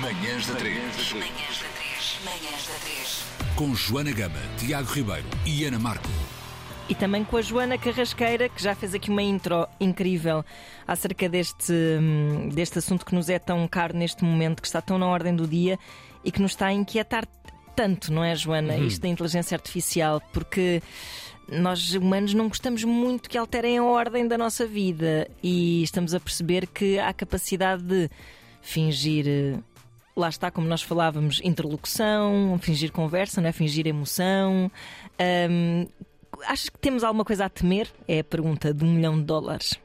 Manhãs da 3. Manhãs da 3. Manhãs da 3. Com Joana Gama, Tiago Ribeiro e Ana Marco. E também com a Joana Carrasqueira, que já fez aqui uma intro incrível acerca deste, hum, deste assunto que nos é tão caro neste momento, que está tão na ordem do dia e que nos está a inquietar tanto, não é, Joana? Isto da inteligência artificial, porque nós humanos não gostamos muito que alterem a ordem da nossa vida e estamos a perceber que há capacidade de fingir. Lá está, como nós falávamos, interlocução, fingir conversa, não é? fingir emoção. Achas que temos alguma coisa a temer? É a pergunta de um milhão de dólares.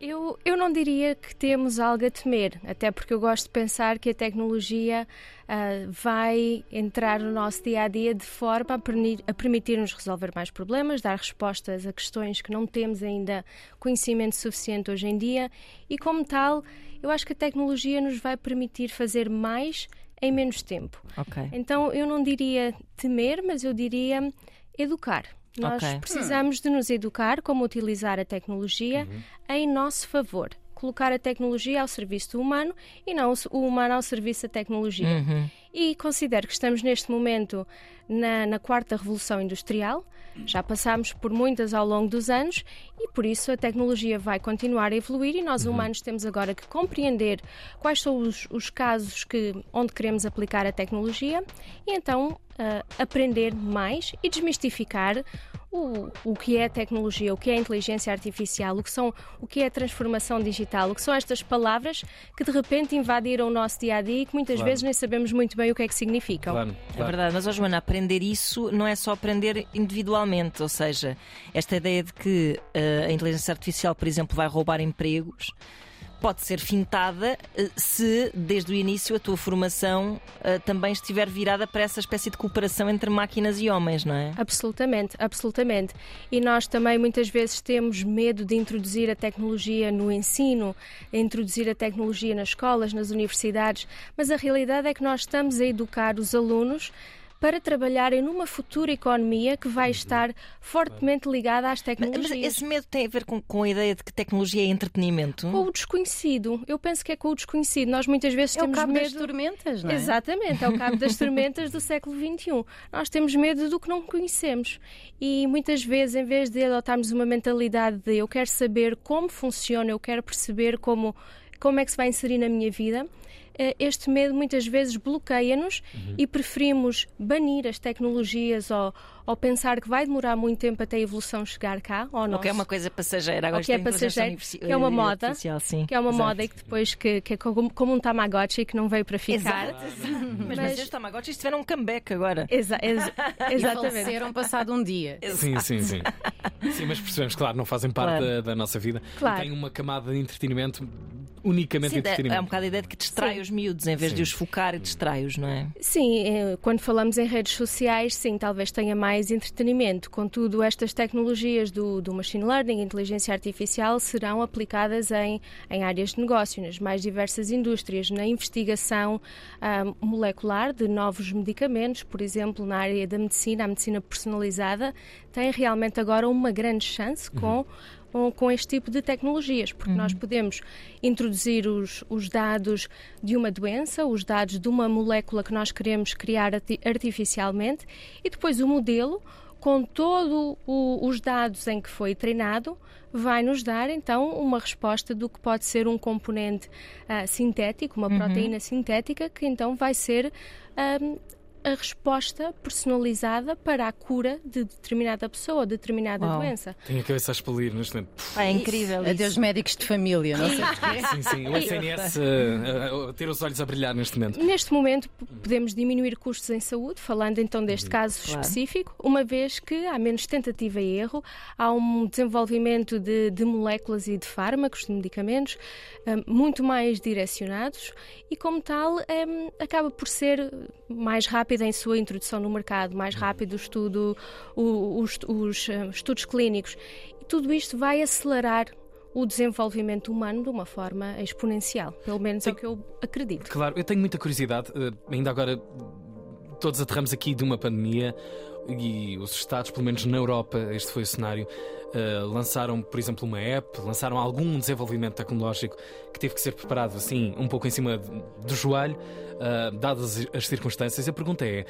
Eu, eu não diria que temos algo a temer, até porque eu gosto de pensar que a tecnologia ah, vai entrar no nosso dia a dia de forma a, permitir-nos resolver mais problemas, dar respostas a questões que não temos ainda conhecimento suficiente hoje em dia e, como tal, eu acho que a tecnologia nos vai permitir fazer mais em menos tempo. Ok. Então eu não diria temer, mas eu diria educar. Nós Ok. precisamos de nos educar como utilizar a tecnologia em nosso favor. Colocar a tecnologia ao serviço do humano e não o humano ao serviço da tecnologia. E considero que estamos neste momento na, na quarta revolução industrial. Já passámos por muitas ao longo dos anos e por isso a tecnologia vai continuar a evoluir e nós humanos temos agora que compreender quais são os, os casos que, onde queremos aplicar a tecnologia e então ah, aprender mais e desmistificar o, o que é a tecnologia, o que é a inteligência artificial, o que, são, o que é a transformação digital, o que são estas palavras que de repente invadiram o nosso dia a dia e que muitas Claro. vezes nem sabemos muito bem o que é que significam. Claro, É claro. verdade, mas, ó, Joana, aprender isso não é só aprender individualmente, ou seja, esta ideia de que eh, a inteligência artificial, por exemplo, vai roubar empregos. Pode ser fintada eh, se, desde o início, a tua formação eh, também estiver virada para essa espécie de cooperação entre máquinas e homens, não é? Absolutamente, absolutamente. E nós também muitas vezes temos medo de introduzir a tecnologia no ensino, introduzir a tecnologia nas escolas, nas universidades, mas a realidade é que nós estamos a educar os alunos para trabalharem numa futura economia que vai estar fortemente ligada às Mas, mas tecnologias. esse medo tem a ver com, com a ideia de que tecnologia é entretenimento? Com o desconhecido. Eu penso que é com o desconhecido. Nós muitas vezes É o temos cabo medo. das tormentas, não é? Exatamente, é o cabo das tormentas do século XXI. Nós temos medo do que não conhecemos e muitas vezes, em vez de adotarmos uma mentalidade de eu quero saber como funciona, eu quero perceber como, como é que se vai inserir na minha vida, este medo muitas vezes bloqueia-nos e preferimos banir as tecnologias ou, ou pensar que vai demorar muito tempo até a evolução chegar cá. Ou nosso que é uma coisa passageira, agora ou que é artifici- que é uma eh, moda, artificial, sim. que é uma Exato. moda e que depois que, que é como, como um Tamagotchi que não veio para ficar. Exato, exato. Mas, mas Mas- estes Tamagotchis tiveram um comeback agora. Exa- ex- E exatamente. faleceram passado um dia. Sim, sim, sim. Sim, mas percebemos, claro, não fazem parte Claro. da, da nossa vida. Claro. E Tem uma camada de entretenimento, unicamente Sim, é, entretenimento. é um bocado a ideia de que distrai Sim. os miúdos em vez Sim. de os focar e distrai-os, não é? Sim, eh, quando falamos em redes sociais, sim, talvez tenha mais entretenimento. Contudo, estas tecnologias do, do machine learning, inteligência artificial, serão aplicadas em, em áreas de negócio, nas mais diversas indústrias, na investigação ah, molecular de novos medicamentos, por exemplo, na área da medicina, a medicina personalizada, tem realmente agora uma grande chance com com- com este tipo de tecnologias, porque nós podemos introduzir os, os dados de uma doença, os dados de uma molécula que nós queremos criar arti- artificialmente e depois o modelo, com todos os dados em que foi treinado, vai nos dar então uma resposta do que pode ser um componente ah, sintético, uma proteína sintética, que então vai ser ahm, a resposta personalizada para a cura de determinada pessoa, determinada Uau. doença. Tenho a cabeça a expelir neste momento. É incrível. Adeus isso. médicos de família, não sei porquê. Sim, sim. O SNS uh, a ter os olhos a brilhar neste momento. Neste momento, podemos diminuir custos em saúde, falando então deste caso Claro. específico, uma vez que há menos tentativa e erro, há um desenvolvimento de, de moléculas e de fármacos, de medicamentos, hum, muito mais direcionados e, como tal, hum, acaba por ser mais rápida em sua introdução no mercado, mais rápido o estudo, o- os, os, hum, estudos clínicos. E tudo isto vai acelerar o desenvolvimento humano de uma forma exponencial. Pelo menos é o que eu acredito. Claro, eu tenho muita curiosidade, uh, ainda agora todos aterramos aqui de uma pandemia e os Estados, pelo menos na Europa, este foi o cenário, uh, lançaram, por exemplo, uma app, lançaram algum desenvolvimento tecnológico que teve que ser preparado assim, um pouco em cima do joelho, uh, dadas as circunstâncias. A pergunta é.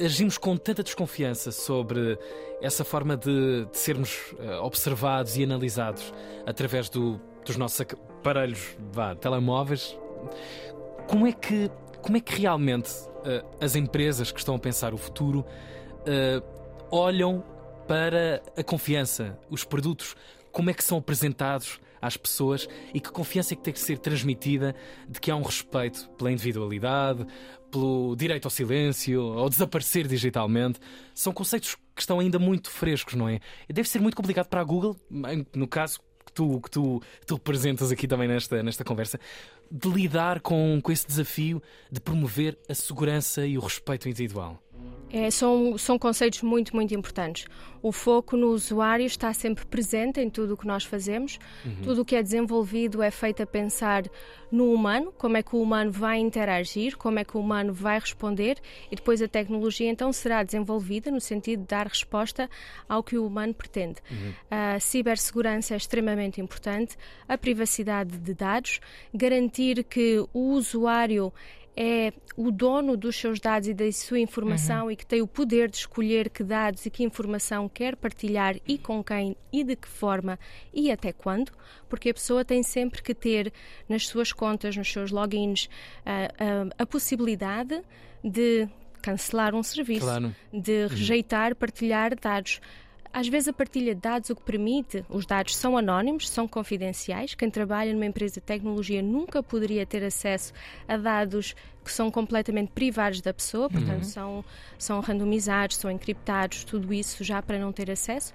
Agimos com tanta desconfiança sobre essa forma de, de sermos uh, observados e analisados através do, dos nossos aparelhos, vá, telemóveis. Como é que, como é que realmente as empresas que estão a pensar o futuro uh, olham para a confiança, os produtos, como é que são apresentados às pessoas e que confiança é que tem que ser transmitida de que há um respeito pela individualidade, pelo direito ao silêncio, ao desaparecer digitalmente. São conceitos que estão ainda muito frescos, não é? Deve ser muito complicado para a Google, no caso que tu, que tu, tu representas aqui também nesta, nesta conversa, de lidar com, com esse desafio de promover a segurança e o respeito individual. É, são, são conceitos muito, muito importantes. O foco no usuário está sempre presente em tudo o que nós fazemos. Uhum. Tudo o que é desenvolvido é feito a pensar no humano, como é que o humano vai interagir, como é que o humano vai responder e depois a tecnologia então será desenvolvida no sentido de dar resposta ao que o humano pretende. Uhum. A cibersegurança é extremamente importante, a privacidade de dados, garantir que o usuário é o dono dos seus dados e da sua informação uhum. e que tem o poder de escolher que dados e que informação quer partilhar e com quem e de que forma e até quando, porque a pessoa tem sempre que ter nas suas contas, nos seus logins, uh, uh, a possibilidade de cancelar um serviço, claro. de uhum. rejeitar, partilhar dados. Às vezes a partilha de dados o que permite, os dados são anónimos, são confidenciais. Quem trabalha numa empresa de tecnologia nunca poderia ter acesso a dados que são completamente privados da pessoa, portanto uhum. são, são randomizados, são encriptados, tudo isso já para não ter acesso.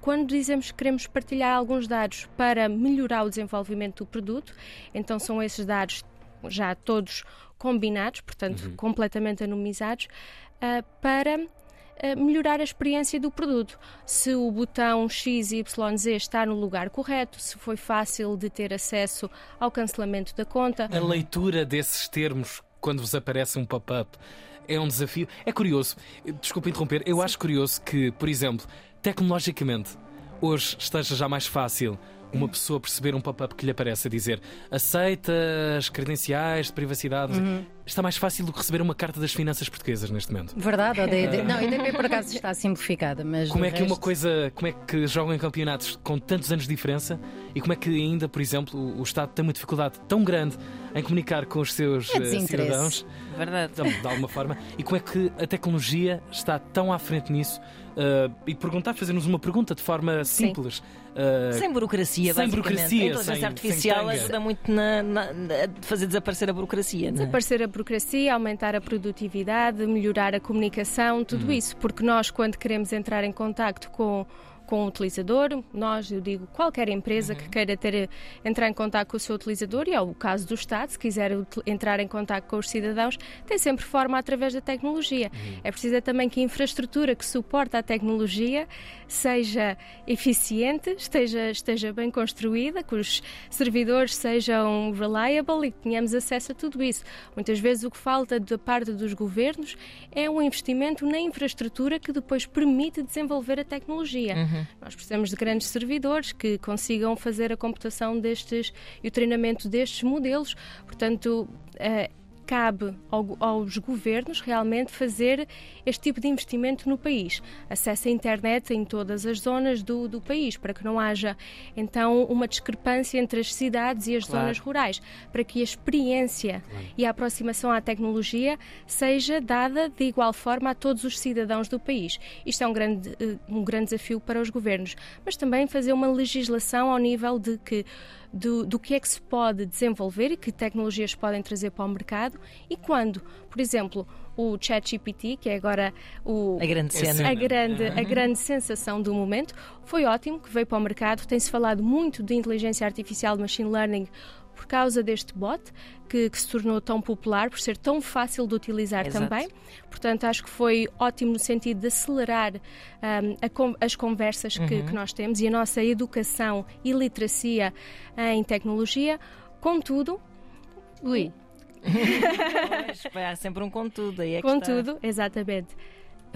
Quando dizemos que queremos partilhar alguns dados para melhorar o desenvolvimento do produto, então são esses dados já todos combinados, portanto uhum. completamente anonimizados, uh, para melhorar a experiência do produto. Se o botão XYZ está no lugar correto, se foi fácil de ter acesso ao cancelamento da conta. A leitura desses termos quando vos aparece um pop-up é um desafio. É curioso, desculpe interromper, eu Sim. acho curioso que, por exemplo, tecnologicamente, hoje esteja já mais fácil uma pessoa perceber um pop-up que lhe aparece a dizer aceita as credenciais de privacidade. Uhum. Está mais fácil do que receber uma carta das finanças portuguesas neste momento. Verdade, a DD, não, a por acaso está simplificada, mas. Como é que resto... uma coisa, como é que jogam em campeonatos com tantos anos de diferença e como é que ainda, por exemplo, o Estado tem uma dificuldade tão grande em comunicar com os seus é cidadãos? Verdade. De alguma forma. E como é que a tecnologia está tão à frente nisso? Uh, e perguntar, fazer-nos uma pergunta de forma simples. Uh, sem burocracia, sem burocracia. A inteligência sem, artificial sem ajuda muito na, na, na, fazer desaparecer a burocracia. É? Desaparecer a burocracia, aumentar a produtividade, melhorar a comunicação, tudo hum. isso. Porque nós, quando queremos entrar em contato com com o utilizador. Nós, eu digo, qualquer empresa uhum. que queira ter, entrar em contato com o seu utilizador, e é o caso do Estado, se quiser entrar em contato com os cidadãos, tem sempre forma através da tecnologia. Uhum. É preciso também que a infraestrutura que suporta a tecnologia seja eficiente, esteja, esteja bem construída, que os servidores sejam reliable e que tenhamos acesso a tudo isso. Muitas vezes o que falta da parte dos governos é um investimento na infraestrutura que depois permite desenvolver a tecnologia. Uhum. Uhum. Nós precisamos de grandes servidores que consigam fazer a computação destes e o treinamento destes modelos. Portanto, uh, cabe ao, aos governos realmente fazer este tipo de investimento no país. Acesso à internet em todas as zonas do, do país, para que não haja então uma discrepância entre as cidades e as claro. zonas rurais, para que a experiência claro. e a aproximação à tecnologia seja dada de igual forma a todos os cidadãos do país. Isto é um grande, eh, um grande desafio para os governos, mas também fazer uma legislação ao nível de que do, do que é que se pode desenvolver e que tecnologias podem trazer para o mercado e quando, por exemplo, o ChatGPT, que é agora o, a grande cena, a grande, a grande sensação do momento, foi ótimo que veio para o mercado. Tem-se falado muito de inteligência artificial, machine learning, por causa deste bot, que, que, se tornou tão popular, por ser tão fácil de utilizar Exato. também. Portanto, acho que foi ótimo no sentido de acelerar um, as conversas uhum. que, que, nós temos e a nossa educação e literacia em tecnologia. Contudo, Ui. Pois, há sempre um contudo. Aí é que Contudo, exatamente.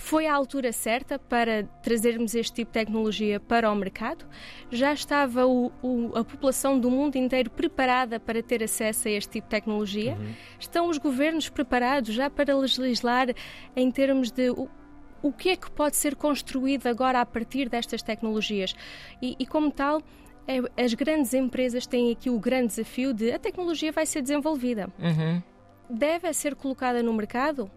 Foi a altura certa para trazermos este tipo de tecnologia para o mercado? Já estava o- o- a população do mundo inteiro preparada para ter acesso a este tipo de tecnologia? Estão os governos preparados já para legislar em termos de o, o que é que pode ser construído agora a partir destas tecnologias? E, e como tal, é- as grandes empresas têm aqui o grande desafio de a tecnologia vai ser desenvolvida. Uhum. deve ser colocada no mercado?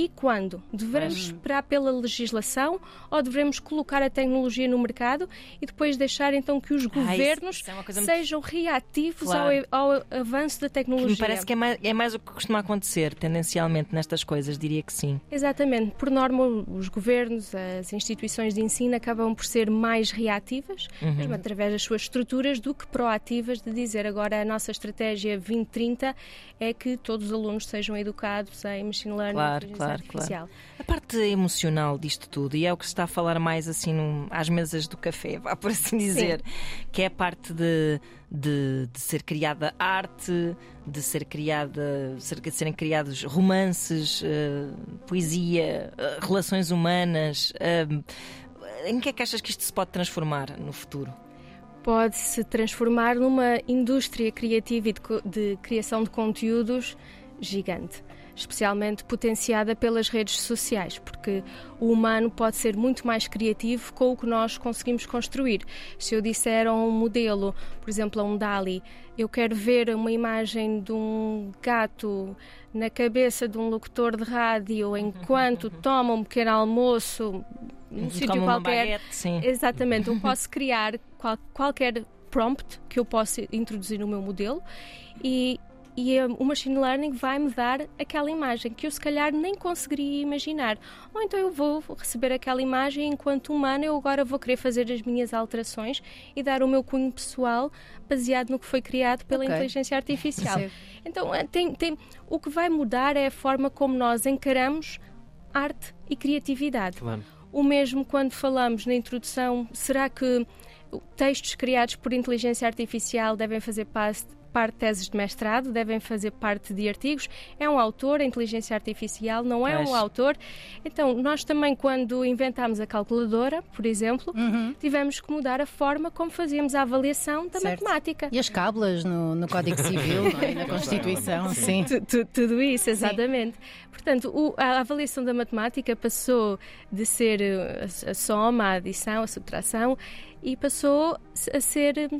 E quando? Devemos esperar pela legislação ou devemos colocar a tecnologia no mercado e depois deixar então que os Ah, isso- governos isso é coisa muito- sejam reativos Claro. ao, ao avanço da tecnologia? me parece que é mais, é mais o que costuma acontecer, tendencialmente, nestas coisas, diria que sim. Exatamente. Por norma, os governos, as instituições de ensino acabam por ser mais reativas, Uhum. mesmo através das suas estruturas, do que proativas de dizer agora a nossa estratégia 2030 é que todos os alunos sejam educados em machine learning Claro, inteligência claro, artificial. A parte emocional disto tudo, e é o que se está a falar mais assim num- às mesas do café, vá por assim dizer, que é a parte de, de, de ser criada arte, de ser criada, ser- de serem criados romances, eh, poesia, eh, relações humanas. eh, em que é que achas que isto se pode transformar no futuro? pode se transformar numa indústria criativa e de, de criação de conteúdos gigante, especialmente potenciada pelas redes sociais, porque o humano pode ser muito mais criativo com o que nós conseguimos construir. Se eu disser a um modelo, por exemplo, a um DALI, eu quero ver uma imagem de um gato na cabeça de um locutor de rádio enquanto toma um pequeno almoço num Como sítio qualquer. baguete, sim. Exatamente, eu posso criar qual- qualquer prompt que eu possa introduzir no meu modelo e, e eh, o machine learning vai-me dar aquela imagem que eu se calhar nem conseguiria imaginar. Ou então eu vou receber aquela imagem e, enquanto humano eu agora vou querer fazer as minhas alterações e dar o meu cunho pessoal baseado no que foi criado pela Ok. inteligência artificial. Percebo. Então eh, tem, tem, o que vai mudar é a forma como nós encaramos arte e criatividade. Claro. O mesmo quando falamos na introdução, será que textos criados por inteligência artificial devem fazer parte, parte de teses de mestrado, devem fazer parte de artigos? É um autor, a inteligência artificial não é Pois. um autor. Então, nós também, quando inventámos a calculadora, por exemplo, tivemos que mudar a forma como fazíamos a avaliação da Certo. matemática. E as cábulas no, no Código Civil, não é? na Constituição, sim. Tu- tu- tudo isso, exatamente. Portanto, o- a avaliação da matemática passou de ser eh, a, a soma, a adição, a subtração e passou a ser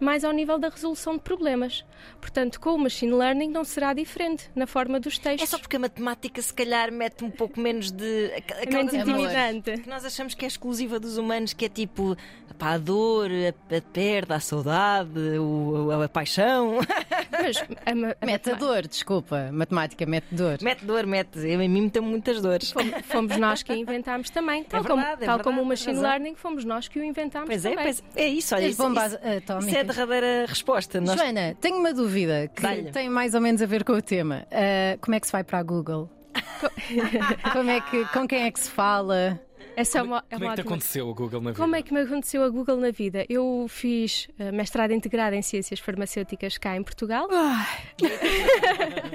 mais ao nível da resolução de problemas. Portanto, com o machine learning não será diferente na forma dos É textos. só porque a matemática se calhar mete um pouco menos de. É aquela menos coisa amor. intimidante. que nós achamos que é exclusiva dos humanos, que é tipo pá, a dor, a, a perda, a saudade, o, a, a paixão. Mas a, a Mete a dor, desculpa. Matemática mete dor. mete dor, mete. Eu, em mim meteu muitas dores. fomos, fomos nós que a inventámos também. Tal, verdade, como, é tal como verdade, o machine tens razão. learning, fomos nós que o inventámos Pois é, também. pois é isso, olha. Isso, bombas isso, atómicas. isso é a derradeira resposta. Nós- Joana, tenho uma dúvida que tem mais ou menos a ver com o tema. Ah, como é que se vai para a Google? como é que, com quem é que se fala? Essa é uma, é Como uma é que te aconteceu o Google na vida? Como é que me aconteceu a Google na vida? Eu fiz eh, mestrado integrado em Ciências Farmacêuticas cá em Portugal.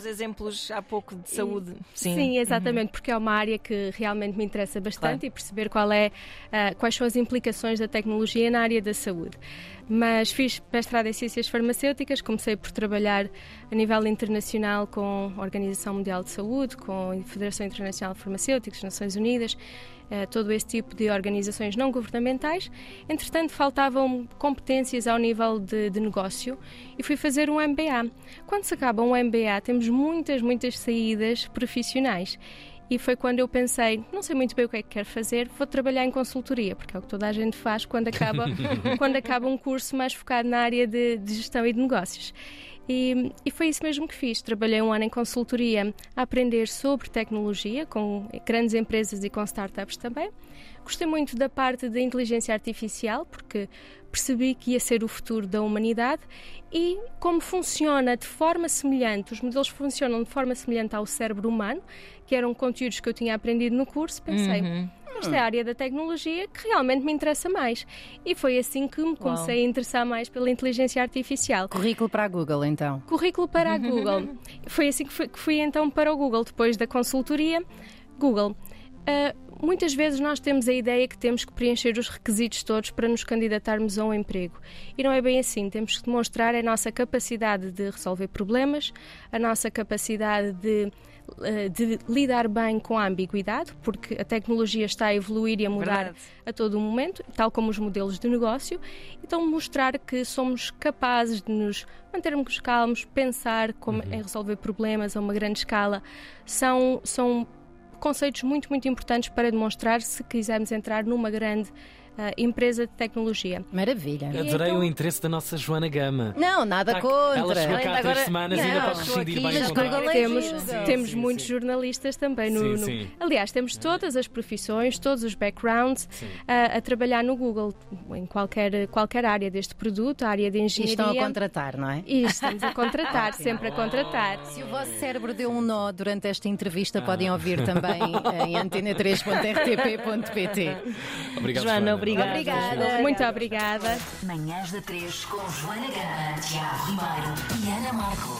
Os exemplos há pouco de saúde. Sim. Sim, exatamente, porque é uma área que realmente me interessa bastante Claro. e perceber qual é, ah, quais são as implicações da tecnologia na área da saúde. Mas fiz mestrado em Ciências Farmacêuticas, comecei por trabalhar a nível internacional com a Organização Mundial de Saúde, com a Federação Internacional de Farmacêuticos, Nações Unidas, todo esse tipo de organizações não governamentais. Entretanto, faltavam competências ao nível de, de negócio e fui fazer um MBA. Quando se acaba um MBA, temos muitas, muitas saídas profissionais. E foi quando eu pensei, não sei muito bem o que é que quero fazer, vou trabalhar em consultoria, porque é o que toda a gente faz quando acaba, quando acaba um curso mais focado na área de, de gestão e de negócios. E, e foi isso mesmo que fiz. Trabalhei um ano em consultoria a aprender sobre tecnologia, com grandes empresas e com startups também. Gostei muito da parte da inteligência artificial, porque percebi que ia ser o futuro da humanidade e como funciona de forma semelhante, os modelos funcionam de forma semelhante ao cérebro humano, que eram conteúdos que eu tinha aprendido no curso, pensei, Uhum. Esta é a área da tecnologia que realmente me interessa mais. E foi assim que me comecei a interessar mais pela inteligência artificial. Currículo para a Google, então. Currículo para a Google. Foi assim que fui, que fui então para o Google, depois da consultoria. Google. ah, muitas vezes nós temos a ideia que temos que preencher os requisitos todos para nos candidatarmos a um emprego. E não é bem assim. Temos que demonstrar a nossa capacidade de resolver problemas, a nossa capacidade de, ah, de lidar bem com a ambiguidade, porque a tecnologia está a evoluir e a mudar Verdade. a todo o momento, tal como os modelos de negócio. Então, mostrar que somos capazes de nos mantermos calmos, pensar como em resolver problemas a uma grande escala, são, são conceitos muito, muito importantes para demonstrar se quisermos entrar numa grande empresa de tecnologia. Maravilha. Adorei então- o interesse da nossa Joana Gama. Não, nada Tá- contra. Ela chegou cá há Agora- três semanas e ainda Não, pode rescindir bem mas é temos giro. temos Sim, muitos sim. jornalistas também no, Sim, no- sim. aliás temos todas as profissões todos os backgrounds a, a trabalhar no Google em qualquer qualquer área deste produto a área de E engenharia estão a contratar, não é? e estamos a contratar sempre a contratar Se o vosso cérebro deu um nó durante esta entrevista, podem Ah. ouvir também em antena3.rtp.pt. Obrigado, Joana, obrigada. Obrigada. muito obrigada Manhãs da 3 com Joana Gama, Tiago Ribeiro e Ana Marco.